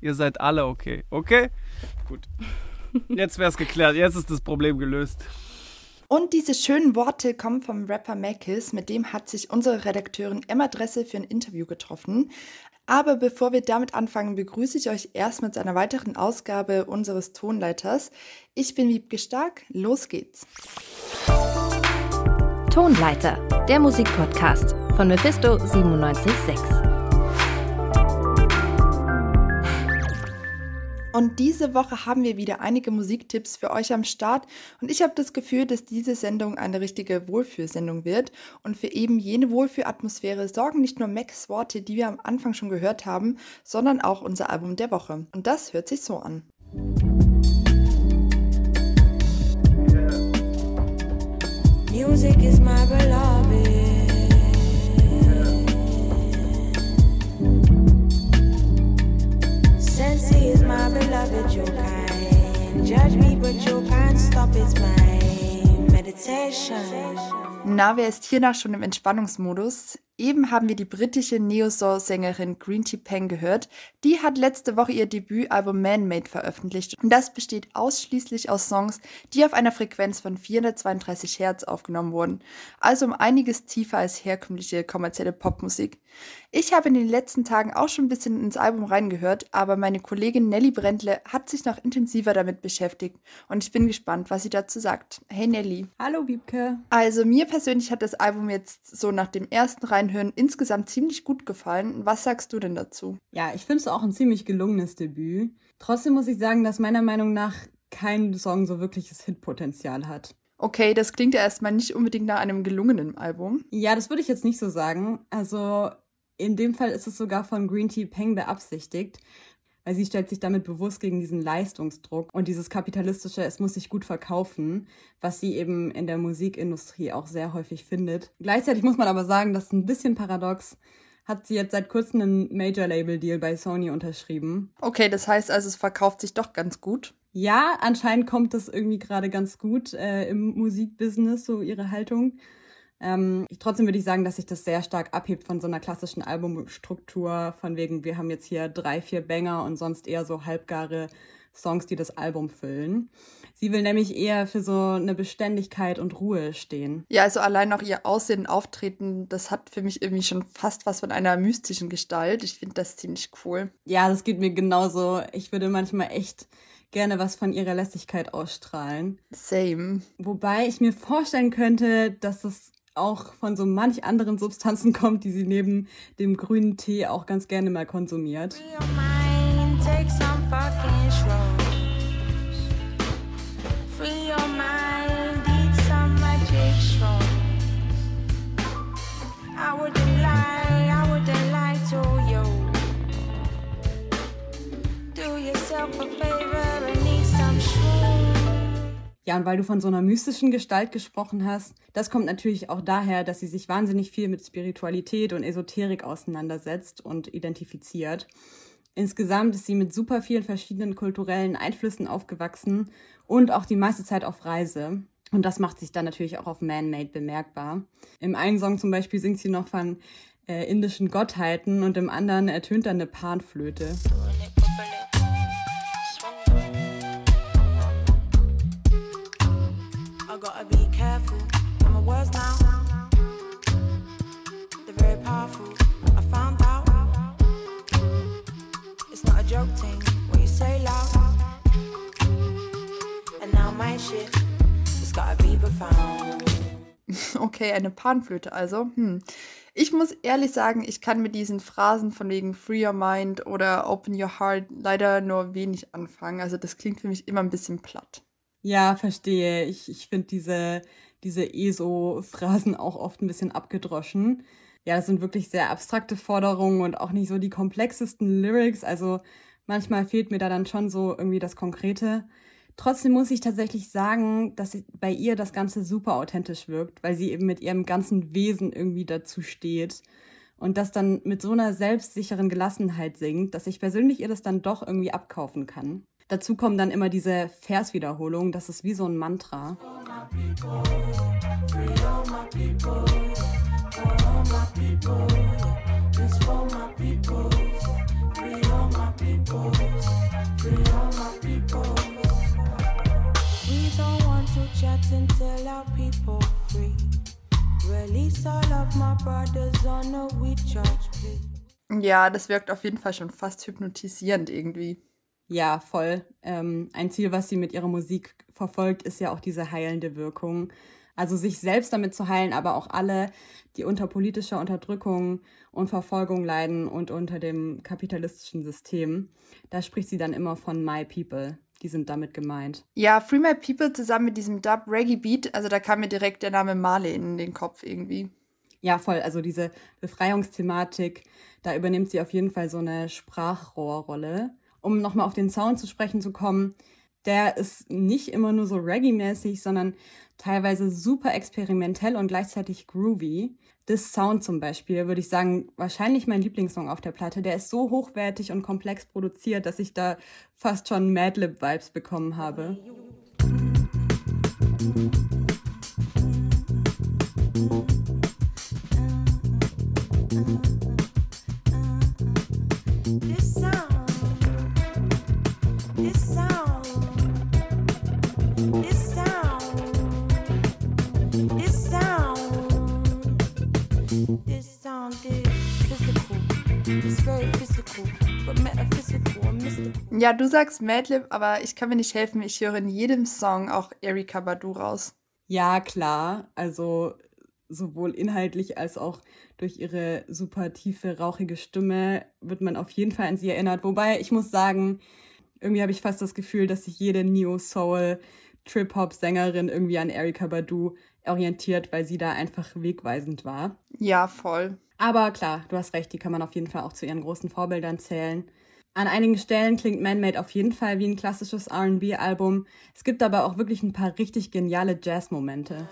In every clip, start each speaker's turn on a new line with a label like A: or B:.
A: Ihr seid alle okay. Okay? Gut. Jetzt wäre es geklärt. Jetzt ist das Problem gelöst.
B: Und diese schönen Worte kommen vom Rapper Makis, mit dem hat sich unsere Redakteurin Emma Dresse für ein Interview getroffen. Aber bevor wir damit anfangen, begrüße ich euch erstmal zu einer weiteren Ausgabe unseres Tonleiters. Ich bin Wiebke Stark, los geht's.
C: Tonleiter, der Musikpodcast von Mephisto 976.
B: Und diese Woche haben wir wieder einige Musiktipps für euch am Start. Und ich habe das Gefühl, dass diese Sendung eine richtige Wohlfühlsendung wird. Und für eben jene Wohlfühlatmosphäre sorgen nicht nur Max Worte, die wir am Anfang schon gehört haben, sondern auch unser Album der Woche. Und das hört sich so an. Music is my beloved. Beloved, you kind. Judge me, but you can't stop, it's my meditation. Na, wer ist hiernach schon im Entspannungsmodus? Eben haben wir die britische Neo-Soul-Sängerin Green Tea Peng gehört. Die hat letzte Woche ihr Debütalbum Man-Made veröffentlicht und das besteht ausschließlich aus Songs, die auf einer Frequenz von 432 Hertz aufgenommen wurden, also um einiges tiefer als herkömmliche kommerzielle Popmusik. Ich habe in den letzten Tagen auch schon ein bisschen ins Album reingehört, aber meine Kollegin Nelly Brentle hat sich noch intensiver damit beschäftigt und ich bin gespannt, was sie dazu sagt. Hey Nelly.
D: Hallo Wiebke.
B: Also mir persönlich hat das Album jetzt so nach dem ersten Rein Reinhören insgesamt ziemlich gut gefallen. Was sagst du denn dazu?
D: Ja, ich finde es auch ein ziemlich gelungenes Debüt. Trotzdem muss ich sagen, dass meiner Meinung nach kein Song so wirkliches Hitpotenzial hat.
B: Okay, das klingt ja erstmal nicht unbedingt nach einem gelungenen Album.
D: Ja, das würde ich jetzt nicht so sagen. Also in dem Fall ist es sogar von Green Tea Peng beabsichtigt weil sie stellt sich damit bewusst gegen diesen Leistungsdruck und dieses kapitalistische, es muss sich gut verkaufen, was sie eben in der Musikindustrie auch sehr häufig findet. Gleichzeitig muss man aber sagen, das ist ein bisschen paradox, hat sie jetzt seit kurzem einen Major-Label-Deal bei Sony unterschrieben.
B: Okay, das heißt also, es verkauft sich doch ganz gut.
D: Ja, anscheinend kommt das irgendwie gerade ganz gut äh, im Musikbusiness, so ihre Haltung. Ähm, ich, trotzdem würde ich sagen, dass sich das sehr stark abhebt von so einer klassischen Albumstruktur, von wegen, wir haben jetzt hier drei, vier Banger und sonst eher so halbgare Songs, die das Album füllen. Sie will nämlich eher für so eine Beständigkeit und Ruhe stehen.
B: Ja, also allein auch ihr Aussehen, Auftreten, das hat für mich irgendwie schon fast was von einer mystischen Gestalt. Ich finde das ziemlich cool.
D: Ja, das geht mir genauso. Ich würde manchmal echt gerne was von ihrer Lässigkeit ausstrahlen.
B: Same.
D: Wobei ich mir vorstellen könnte, dass das auch von so manch anderen Substanzen kommt, die sie neben dem grünen Tee auch ganz gerne mal konsumiert. A favor ja, und weil du von so einer mystischen Gestalt gesprochen hast, das kommt natürlich auch daher, dass sie sich wahnsinnig viel mit Spiritualität und Esoterik auseinandersetzt und identifiziert. Insgesamt ist sie mit super vielen verschiedenen kulturellen Einflüssen aufgewachsen und auch die meiste Zeit auf Reise. Und das macht sich dann natürlich auch auf Man-Made bemerkbar. Im einen Song zum Beispiel singt sie noch von äh, indischen Gottheiten und im anderen ertönt dann eine Panflöte.
B: Okay, eine Panflöte also. Hm. Ich muss ehrlich sagen, ich kann mit diesen Phrasen von wegen Free Your Mind oder Open Your Heart leider nur wenig anfangen. Also das klingt für mich immer ein bisschen platt.
D: Ja, verstehe. Ich, ich finde diese, diese ESO-Phrasen auch oft ein bisschen abgedroschen. Ja, das sind wirklich sehr abstrakte Forderungen und auch nicht so die komplexesten Lyrics. Also manchmal fehlt mir da dann schon so irgendwie das Konkrete. Trotzdem muss ich tatsächlich sagen, dass bei ihr das Ganze super authentisch wirkt, weil sie eben mit ihrem ganzen Wesen irgendwie dazu steht und das dann mit so einer selbstsicheren Gelassenheit singt, dass ich persönlich ihr das dann doch irgendwie abkaufen kann. Dazu kommen dann immer diese Verswiederholungen, das ist wie so ein Mantra.
B: and Ja, das wirkt auf jeden Fall schon fast hypnotisierend irgendwie.
D: Ja, voll. Ähm, ein Ziel, was sie mit ihrer Musik verfolgt, ist ja auch diese heilende Wirkung. Also sich selbst damit zu heilen, aber auch alle, die unter politischer Unterdrückung und Verfolgung leiden und unter dem kapitalistischen System. Da spricht sie dann immer von My People. Die sind damit gemeint.
B: Ja, Free My People zusammen mit diesem Dub Reggae Beat, also da kam mir direkt der Name Marley in den Kopf irgendwie.
D: Ja, voll. Also diese Befreiungsthematik, da übernimmt sie auf jeden Fall so eine Sprachrohrrolle. Um nochmal auf den Sound zu sprechen zu kommen, der ist nicht immer nur so Reggae-mäßig, sondern teilweise super experimentell und gleichzeitig groovy. This Sound zum Beispiel, würde ich sagen, wahrscheinlich mein Lieblingssong auf der Platte. Der ist so hochwertig und komplex produziert, dass ich da fast schon Madlib-Vibes bekommen habe.
B: Ja, du sagst Madlib, aber ich kann mir nicht helfen. Ich höre in jedem Song auch Erika Badu raus.
D: Ja, klar. Also sowohl inhaltlich als auch durch ihre super tiefe, rauchige Stimme wird man auf jeden Fall an sie erinnert. Wobei ich muss sagen, irgendwie habe ich fast das Gefühl, dass sich jede Neo-Soul, Trip-Hop-Sängerin irgendwie an Erika Badu orientiert, weil sie da einfach wegweisend war.
B: Ja, voll.
D: Aber klar, du hast recht, die kann man auf jeden Fall auch zu ihren großen Vorbildern zählen. An einigen Stellen klingt Man-Made auf jeden Fall wie ein klassisches RB-Album. Es gibt aber auch wirklich ein paar richtig geniale Jazz-Momente.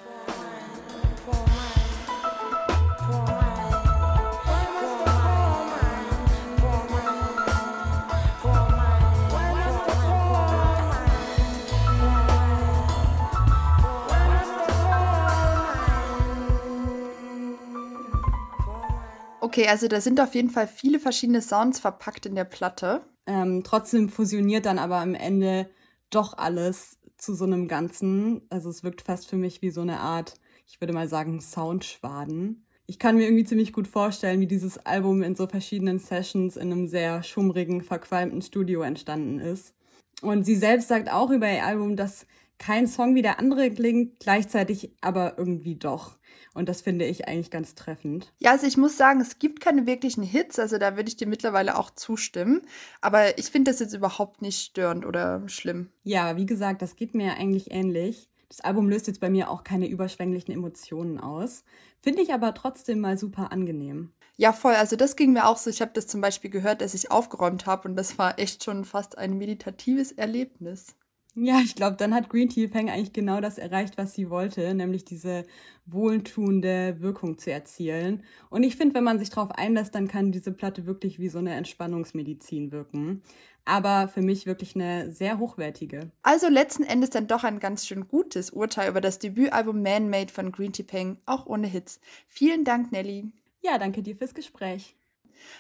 B: Okay, also da sind auf jeden Fall viele verschiedene Sounds verpackt in der Platte.
D: Ähm, trotzdem fusioniert dann aber am Ende doch alles zu so einem Ganzen. Also es wirkt fast für mich wie so eine Art, ich würde mal sagen, Soundschwaden. Ich kann mir irgendwie ziemlich gut vorstellen, wie dieses Album in so verschiedenen Sessions in einem sehr schummrigen, verqualmten Studio entstanden ist. Und sie selbst sagt auch über ihr Album, dass kein Song wie der andere klingt, gleichzeitig aber irgendwie doch. Und das finde ich eigentlich ganz treffend.
B: Ja, also ich muss sagen, es gibt keine wirklichen Hits, also da würde ich dir mittlerweile auch zustimmen. Aber ich finde das jetzt überhaupt nicht störend oder schlimm.
D: Ja, wie gesagt, das geht mir eigentlich ähnlich. Das Album löst jetzt bei mir auch keine überschwänglichen Emotionen aus. Finde ich aber trotzdem mal super angenehm.
B: Ja, voll. Also das ging mir auch so. Ich habe das zum Beispiel gehört, dass ich aufgeräumt habe und das war echt schon fast ein meditatives Erlebnis.
D: Ja, ich glaube, dann hat Green Tea Fang eigentlich genau das erreicht, was sie wollte, nämlich diese wohltuende Wirkung zu erzielen. Und ich finde, wenn man sich darauf einlässt, dann kann diese Platte wirklich wie so eine Entspannungsmedizin wirken. Aber für mich wirklich eine sehr hochwertige.
B: Also letzten Endes dann doch ein ganz schön gutes Urteil über das Debütalbum Man Made von Green Tea Peng, auch ohne Hits. Vielen Dank, Nelly.
D: Ja, danke dir fürs Gespräch.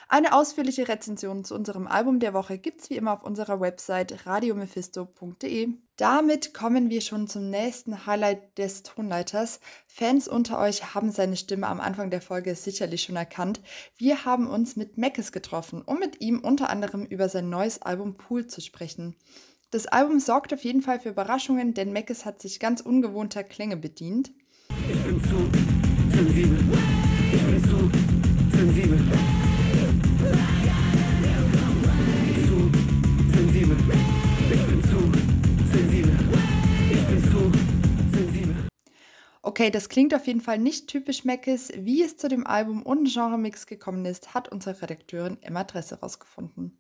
B: Eine ausführliche Rezension zu unserem Album der Woche gibt's wie immer auf unserer Website radiomephisto.de. Damit kommen wir schon zum nächsten Highlight des Tonleiters. Fans unter euch haben seine Stimme am Anfang der Folge sicherlich schon erkannt. Wir haben uns mit Meckes getroffen, um mit ihm unter anderem über sein neues Album Pool zu sprechen. Das Album sorgt auf jeden Fall für Überraschungen, denn Meckes hat sich ganz ungewohnter Klänge bedient. Ich bin zu sensibel. Okay, das klingt auf jeden Fall nicht typisch Meckes. Wie es zu dem Album und Genremix gekommen ist, hat unsere Redakteurin Emma Dresse herausgefunden.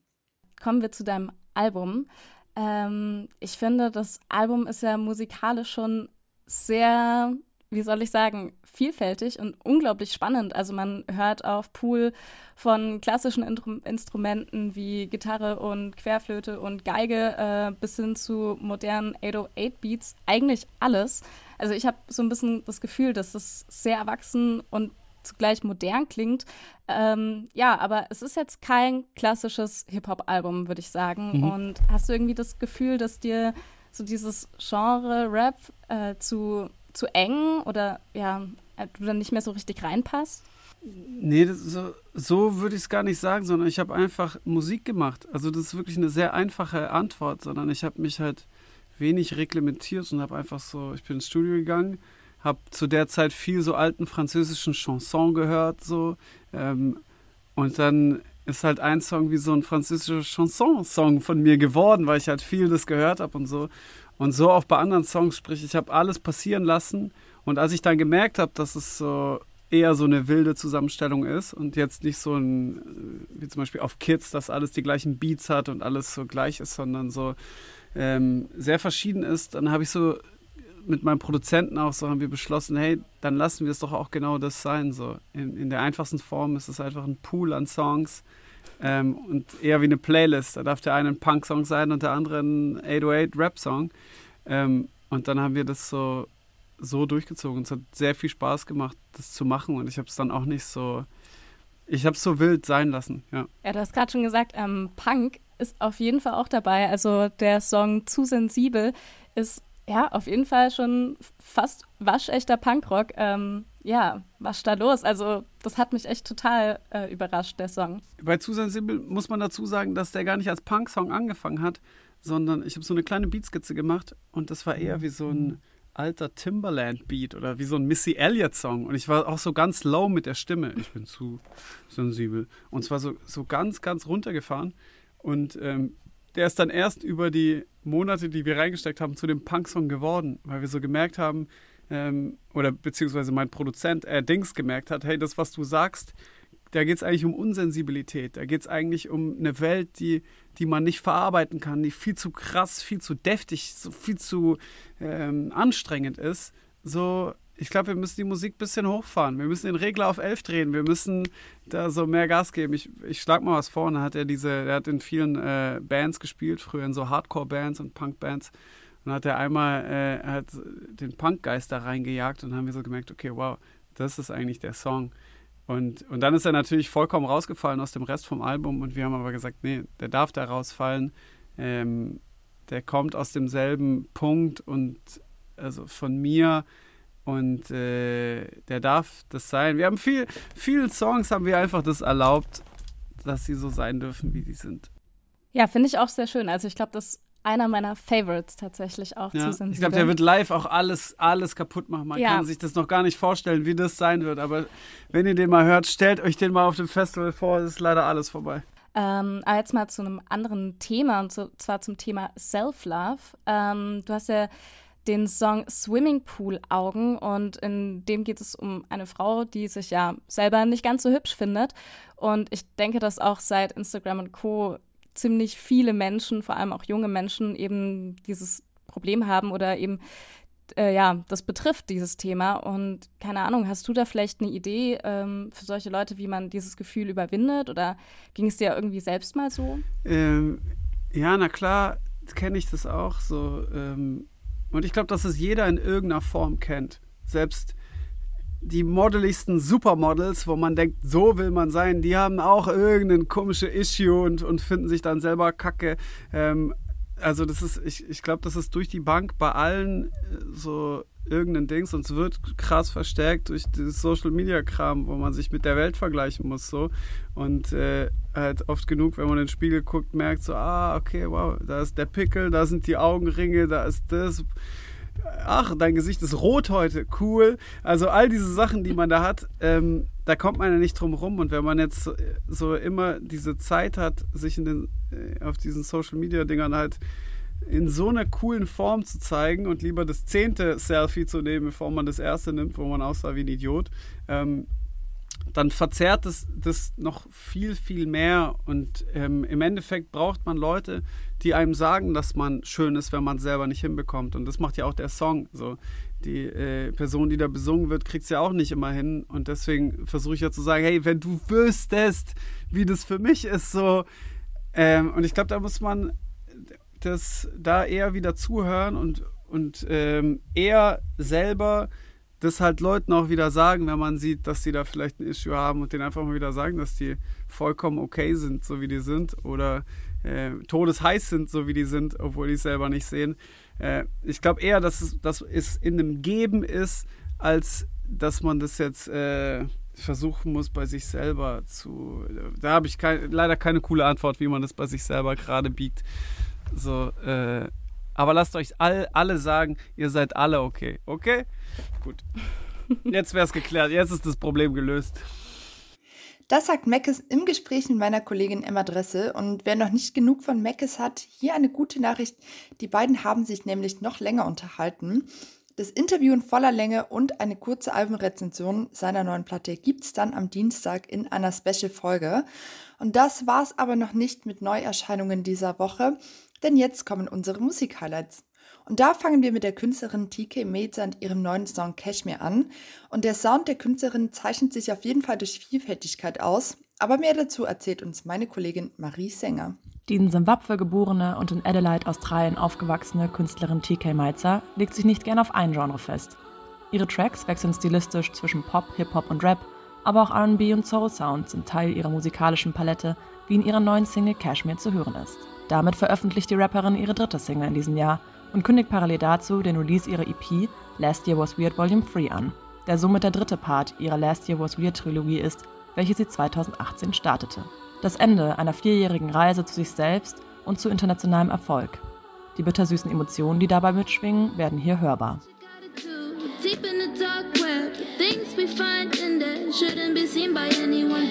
E: Kommen wir zu deinem Album. Ähm, ich finde, das Album ist ja musikalisch schon sehr wie soll ich sagen, vielfältig und unglaublich spannend. Also man hört auf Pool von klassischen Intru Instrumenten wie Gitarre und Querflöte und Geige äh, bis hin zu modernen 808 Beats eigentlich alles. Also ich habe so ein bisschen das Gefühl, dass es sehr erwachsen und zugleich modern klingt. Ähm, ja, aber es ist jetzt kein klassisches Hip-Hop-Album, würde ich sagen. Mhm. Und hast du irgendwie das Gefühl, dass dir so dieses Genre Rap äh, zu, zu eng oder ja, äh, du dann nicht mehr so richtig reinpasst?
A: Nee, so, so würde ich es gar nicht sagen, sondern ich habe einfach Musik gemacht. Also das ist wirklich eine sehr einfache Antwort, sondern ich habe mich halt wenig reglementiert und habe einfach so, ich bin ins Studio gegangen, habe zu der Zeit viel so alten französischen Chanson gehört, so. Ähm, und dann ist halt ein Song wie so ein französischer Chanson-Song von mir geworden, weil ich halt viel das gehört habe und so. Und so auch bei anderen Songs, sprich, ich habe alles passieren lassen. Und als ich dann gemerkt habe, dass es so eher so eine wilde Zusammenstellung ist und jetzt nicht so ein, äh, wie zum Beispiel auf Kids, dass alles die gleichen Beats hat und alles so gleich ist, sondern so ähm, sehr verschieden ist, dann habe ich so mit meinem Produzenten auch so haben wir beschlossen, hey, dann lassen wir es doch auch genau das sein. So. In, in der einfachsten Form ist es einfach ein Pool an Songs ähm, und eher wie eine Playlist. Da darf der eine ein Punk-Song sein und der andere ein 808-Rap-Song. Ähm, und dann haben wir das so, so durchgezogen. Es hat sehr viel Spaß gemacht, das zu machen und ich habe es dann auch nicht so, ich habe es so wild sein lassen. Ja,
E: ja du hast gerade schon gesagt, ähm, Punk ist auf jeden Fall auch dabei. Also der Song Zu sensibel ist ja, auf jeden Fall schon fast waschechter Punkrock. Ähm, ja, was da los? Also, das hat mich echt total äh, überrascht, der Song.
A: Bei Zu sensibel muss man dazu sagen, dass der gar nicht als Punk-Song angefangen hat, sondern ich habe so eine kleine Beatskizze gemacht und das war eher wie so ein alter Timberland-Beat oder wie so ein Missy Elliott-Song. Und ich war auch so ganz low mit der Stimme. Ich bin zu sensibel. Und zwar so, so ganz, ganz runtergefahren. Und ähm, der ist dann erst über die Monate, die wir reingesteckt haben, zu dem Punk-Song geworden, weil wir so gemerkt haben, ähm, oder beziehungsweise mein Produzent, äh, Dings, gemerkt hat, hey, das, was du sagst, da geht es eigentlich um Unsensibilität. Da geht es eigentlich um eine Welt, die, die man nicht verarbeiten kann, die viel zu krass, viel zu deftig, viel zu ähm, anstrengend ist. So ich glaube, wir müssen die Musik ein bisschen hochfahren. Wir müssen den Regler auf 11 drehen. Wir müssen da so mehr Gas geben. Ich, ich schlag mal was vor. Und hat er diese, er hat in vielen äh, Bands gespielt, früher in so Hardcore-Bands und Punk-Bands. Und hat er einmal äh, hat den Punkgeist da reingejagt und haben wir so gemerkt, okay, wow, das ist eigentlich der Song. Und, und dann ist er natürlich vollkommen rausgefallen aus dem Rest vom Album. Und wir haben aber gesagt, nee, der darf da rausfallen. Ähm, der kommt aus demselben Punkt und also von mir und äh, der darf das sein. Wir haben viel, vielen Songs haben wir einfach das erlaubt, dass sie so sein dürfen, wie sie sind.
E: Ja, finde ich auch sehr schön. Also ich glaube, das ist einer meiner Favorites tatsächlich auch
A: ja,
E: zu sensibel.
A: Ich glaube, der wird live auch alles, alles kaputt machen. Man ja. kann sich das noch gar nicht vorstellen, wie das sein wird. Aber wenn ihr den mal hört, stellt euch den mal auf dem Festival vor. Es ist leider alles vorbei.
E: Ähm, aber jetzt mal zu einem anderen Thema und zwar zum Thema Self-Love. Ähm, du hast ja den Song Swimmingpool Augen und in dem geht es um eine Frau, die sich ja selber nicht ganz so hübsch findet. Und ich denke, dass auch seit Instagram und Co. ziemlich viele Menschen, vor allem auch junge Menschen, eben dieses Problem haben oder eben äh, ja, das betrifft dieses Thema. Und keine Ahnung, hast du da vielleicht eine Idee ähm, für solche Leute, wie man dieses Gefühl überwindet? Oder ging es dir irgendwie selbst mal so?
A: Ähm, ja, na klar, kenne ich das auch so. Ähm und ich glaube, dass es jeder in irgendeiner Form kennt. Selbst die modeligsten Supermodels, wo man denkt, so will man sein, die haben auch irgendein komisches Issue und, und finden sich dann selber kacke. Ähm, also das ist, ich, ich glaube, das ist durch die Bank bei allen äh, so irgendein Dings und es wird krass verstärkt durch dieses Social Media Kram, wo man sich mit der Welt vergleichen muss so und äh, halt oft genug, wenn man in den Spiegel guckt, merkt so, ah, okay, wow, da ist der Pickel, da sind die Augenringe, da ist das. Ach, dein Gesicht ist rot heute, cool. Also all diese Sachen, die man da hat, ähm, da kommt man ja nicht drum rum. Und wenn man jetzt so, immer diese Zeit hat, sich in den, äh, auf diesen Social Media Dingern halt in so einer coolen Form zu zeigen und lieber das zehnte Selfie zu nehmen, bevor man das erste nimmt, wo man aussah wie ein Idiot, ähm, dann verzerrt es das noch viel, viel mehr. Und ähm, im Endeffekt braucht man Leute, die einem sagen, dass man schön ist, wenn man es selber nicht hinbekommt. Und das macht ja auch der Song. So. Die äh, Person, die da besungen wird, kriegt es ja auch nicht immer hin. Und deswegen versuche ich ja zu sagen, hey, wenn du wüsstest, wie das für mich ist, so. Ähm, und ich glaube, da muss man das da eher wieder zuhören und, und ähm, eher selber das halt Leuten auch wieder sagen, wenn man sieht, dass sie da vielleicht ein Issue haben und denen einfach mal wieder sagen, dass die vollkommen okay sind, so wie die sind. Oder äh, todesheiß sind, so wie die sind, obwohl die es selber nicht sehen. Äh, ich glaube eher, dass es, dass es in einem Geben ist, als dass man das jetzt äh, versuchen muss, bei sich selber zu. Da habe ich kein, leider keine coole Antwort, wie man das bei sich selber gerade biegt. So, äh, aber lasst euch all, alle sagen, ihr seid alle okay. Okay? Gut. Jetzt wäre es geklärt. Jetzt ist das Problem gelöst.
B: Das sagt Meckes im Gespräch mit meiner Kollegin Emma Dresse. Und wer noch nicht genug von Meckes hat, hier eine gute Nachricht. Die beiden haben sich nämlich noch länger unterhalten. Das Interview in voller Länge und eine kurze Albumrezension seiner neuen Platte gibt es dann am Dienstag in einer Special-Folge. Und das war es aber noch nicht mit Neuerscheinungen dieser Woche, denn jetzt kommen unsere Musik-Highlights. Und da fangen wir mit der Künstlerin TK Meza und ihrem neuen Song Cashmere an. Und der Sound der Künstlerin zeichnet sich auf jeden Fall durch Vielfältigkeit aus. Aber mehr dazu erzählt uns meine Kollegin Marie Sänger.
F: Die in Simbabwe geborene und in Adelaide, Australien aufgewachsene Künstlerin TK Meizer legt sich nicht gern auf ein Genre fest. Ihre Tracks wechseln stilistisch zwischen Pop, Hip-Hop und Rap, aber auch RB und Soul Sound sind Teil ihrer musikalischen Palette, wie in ihrer neuen Single Cashmere zu hören ist. Damit veröffentlicht die Rapperin ihre dritte Single in diesem Jahr und kündigt parallel dazu den Release ihrer EP Last Year Was Weird Volume 3 an, der somit der dritte Part ihrer Last Year Was Weird Trilogie ist, welche sie 2018 startete. Das Ende einer vierjährigen Reise zu sich selbst und zu internationalem Erfolg. Die bittersüßen Emotionen, die dabei mitschwingen, werden hier hörbar. Shouldn't be seen by anyone.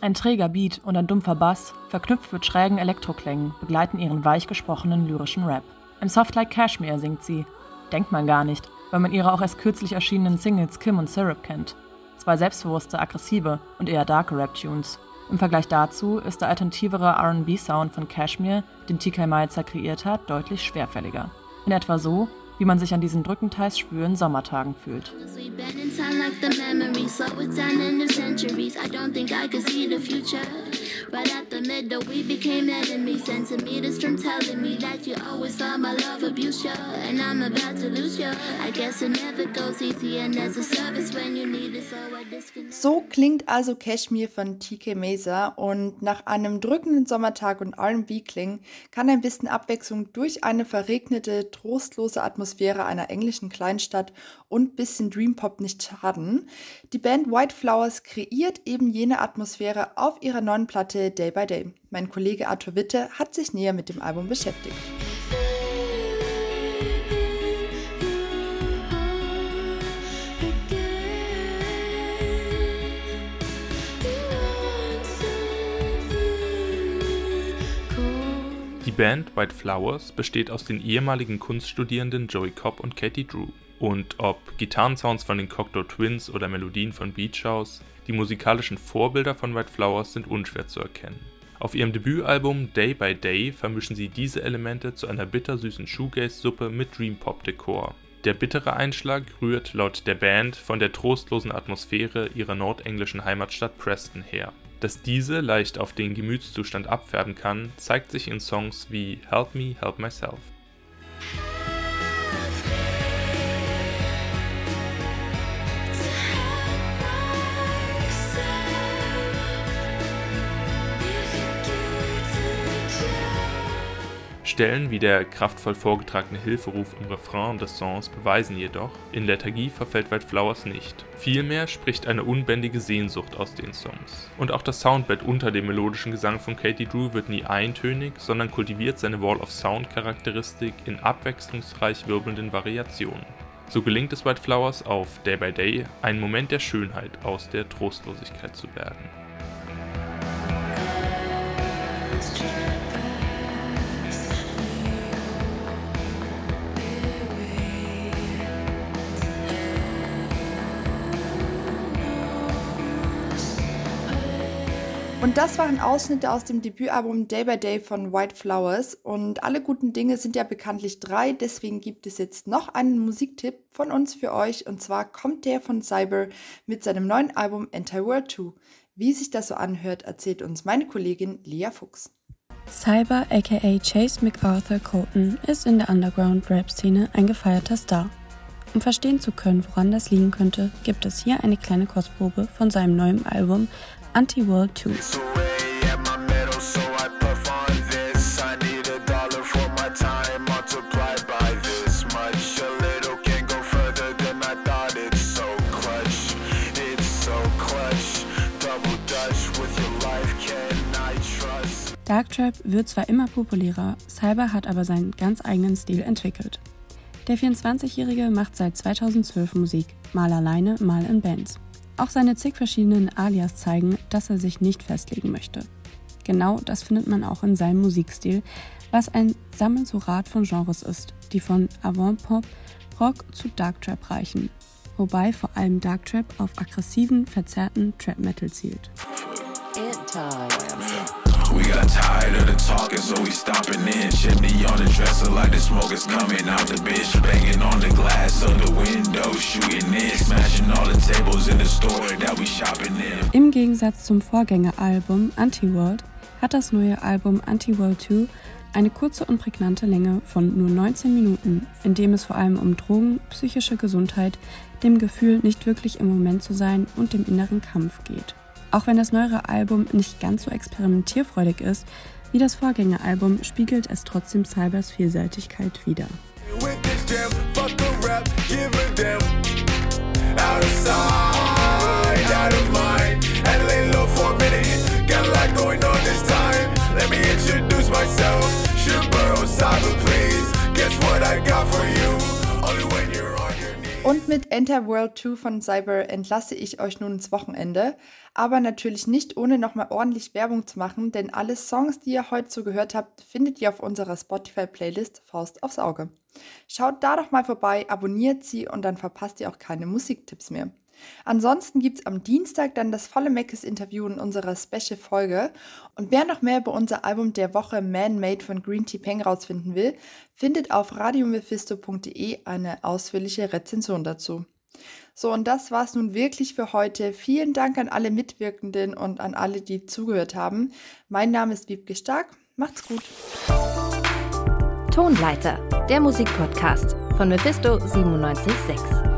F: Ein träger Beat und ein dumpfer Bass, verknüpft mit schrägen Elektroklängen, begleiten ihren weich gesprochenen lyrischen Rap. Im Soft Like Cashmere singt sie. Denkt man gar nicht, weil man ihre auch erst kürzlich erschienenen Singles Kim und Syrup kennt. Zwei selbstbewusste, aggressive und eher darke Rap-Tunes. Im Vergleich dazu ist der alternativere RB-Sound von Cashmere, den TK Malzer kreiert hat, deutlich schwerfälliger. In etwa so, wie man sich an diesen drückend schwülen Sommertagen fühlt. Right at the middle, we became enemies. Centimeters from telling me that you always thought my love abused you. And I'm about to lose you. I guess it never goes easy, and there's a service when you need it, so I disconnect. So klingt also Cashmere von TK Mesa. Und nach einem drückenden Sommertag und RB klingen kann ein bisschen Abwechslung durch eine verregnete, trostlose Atmosphäre einer englischen Kleinstadt und bisschen Dreampop nicht schaden. Die Band White Flowers kreiert eben jene Atmosphäre auf ihrer neuen Platte Day by Day. Mein Kollege Arthur Witte hat sich näher mit dem Album beschäftigt.
G: Band White Flowers besteht aus den ehemaligen Kunststudierenden Joey Cobb und Katie Drew. Und ob Gitarrensounds von den Cocteau Twins oder Melodien von Beach House, die musikalischen Vorbilder von White Flowers sind unschwer zu erkennen. Auf ihrem Debütalbum Day by Day vermischen sie diese Elemente zu einer bittersüßen Shoegaze-Suppe mit Dream-Pop-Dekor. Der bittere Einschlag rührt laut der Band von der trostlosen Atmosphäre ihrer nordenglischen Heimatstadt Preston her. Dass diese leicht auf den Gemütszustand abfärben kann, zeigt sich in Songs wie Help Me, Help Myself. Stellen wie der kraftvoll vorgetragene Hilferuf im Refrain des Songs beweisen jedoch, in Lethargie verfällt White Flowers nicht. Vielmehr spricht eine unbändige Sehnsucht aus den Songs. Und auch das Soundbett unter dem melodischen Gesang von Katie Drew wird nie eintönig, sondern kultiviert seine Wall of Sound Charakteristik in abwechslungsreich wirbelnden Variationen. So gelingt es White Flowers auf Day by Day, einen Moment der Schönheit aus der Trostlosigkeit zu bergen.
B: Das waren Ausschnitte aus dem Debütalbum Day by Day von White Flowers. Und alle guten Dinge sind ja bekanntlich drei, deswegen gibt es jetzt noch einen Musiktipp von uns für euch. Und zwar kommt der von Cyber mit seinem neuen Album Anti-World 2. Wie sich das so anhört, erzählt uns meine Kollegin Lea Fuchs.
H: Cyber aka Chase MacArthur Colton ist in der Underground-Rap-Szene ein gefeierter Star. Um verstehen zu können, woran das liegen könnte, gibt es hier eine kleine Kostprobe von seinem neuen Album Anti-World 2. Darktrap wird zwar immer populärer, Cyber hat aber seinen ganz eigenen Stil entwickelt. Der 24-Jährige macht seit 2012 Musik, mal alleine, mal in Bands. Auch seine zig verschiedenen Alias zeigen, dass er sich nicht festlegen möchte. Genau das findet man auch in seinem Musikstil, was ein Sammelsurat von Genres ist, die von Avant-Pop, Rock zu Darktrap reichen, wobei vor allem Darktrap auf aggressiven, verzerrten Trap-Metal zielt. We tired of the talking, so we stopping in. Chimney on the dresser like the smoke is coming out the bitch. Banging on the glass of the window, shooting in. Smashing all the tables in the store that we shopping in. Im Gegensatz zum Vorgängeralbum Anti-World hat das neue Album Anti-World 2 eine kurze und prägnante Länge von nur 19 Minuten, in dem es vor allem um Drogen, psychische Gesundheit, dem Gefühl, nicht wirklich im Moment zu sein und dem inneren Kampf geht. Auch wenn das neuere Album nicht ganz so experimentierfreudig ist wie das Vorgängeralbum, spiegelt es trotzdem Cybers Vielseitigkeit wider. Guess what I got for you? Und mit Enter World 2 von Cyber entlasse ich euch nun ins Wochenende, aber natürlich nicht ohne nochmal ordentlich Werbung zu machen, denn alle Songs, die ihr heute so gehört habt, findet ihr auf unserer Spotify-Playlist Faust aufs Auge. Schaut da doch mal vorbei, abonniert sie und dann verpasst ihr auch keine Musiktipps mehr. Ansonsten gibt es am Dienstag dann das volle Meckes-Interview in unserer Special-Folge. Und wer noch mehr über unser Album der Woche Man Made von Green Tea Peng rausfinden will, findet auf radiomephisto.de eine ausführliche Rezension dazu. So, und das war's nun wirklich für heute. Vielen Dank an alle Mitwirkenden und an alle, die zugehört haben. Mein Name ist Wiebke Stark. Macht's gut.
C: Tonleiter, der Musikpodcast von Mephisto 976.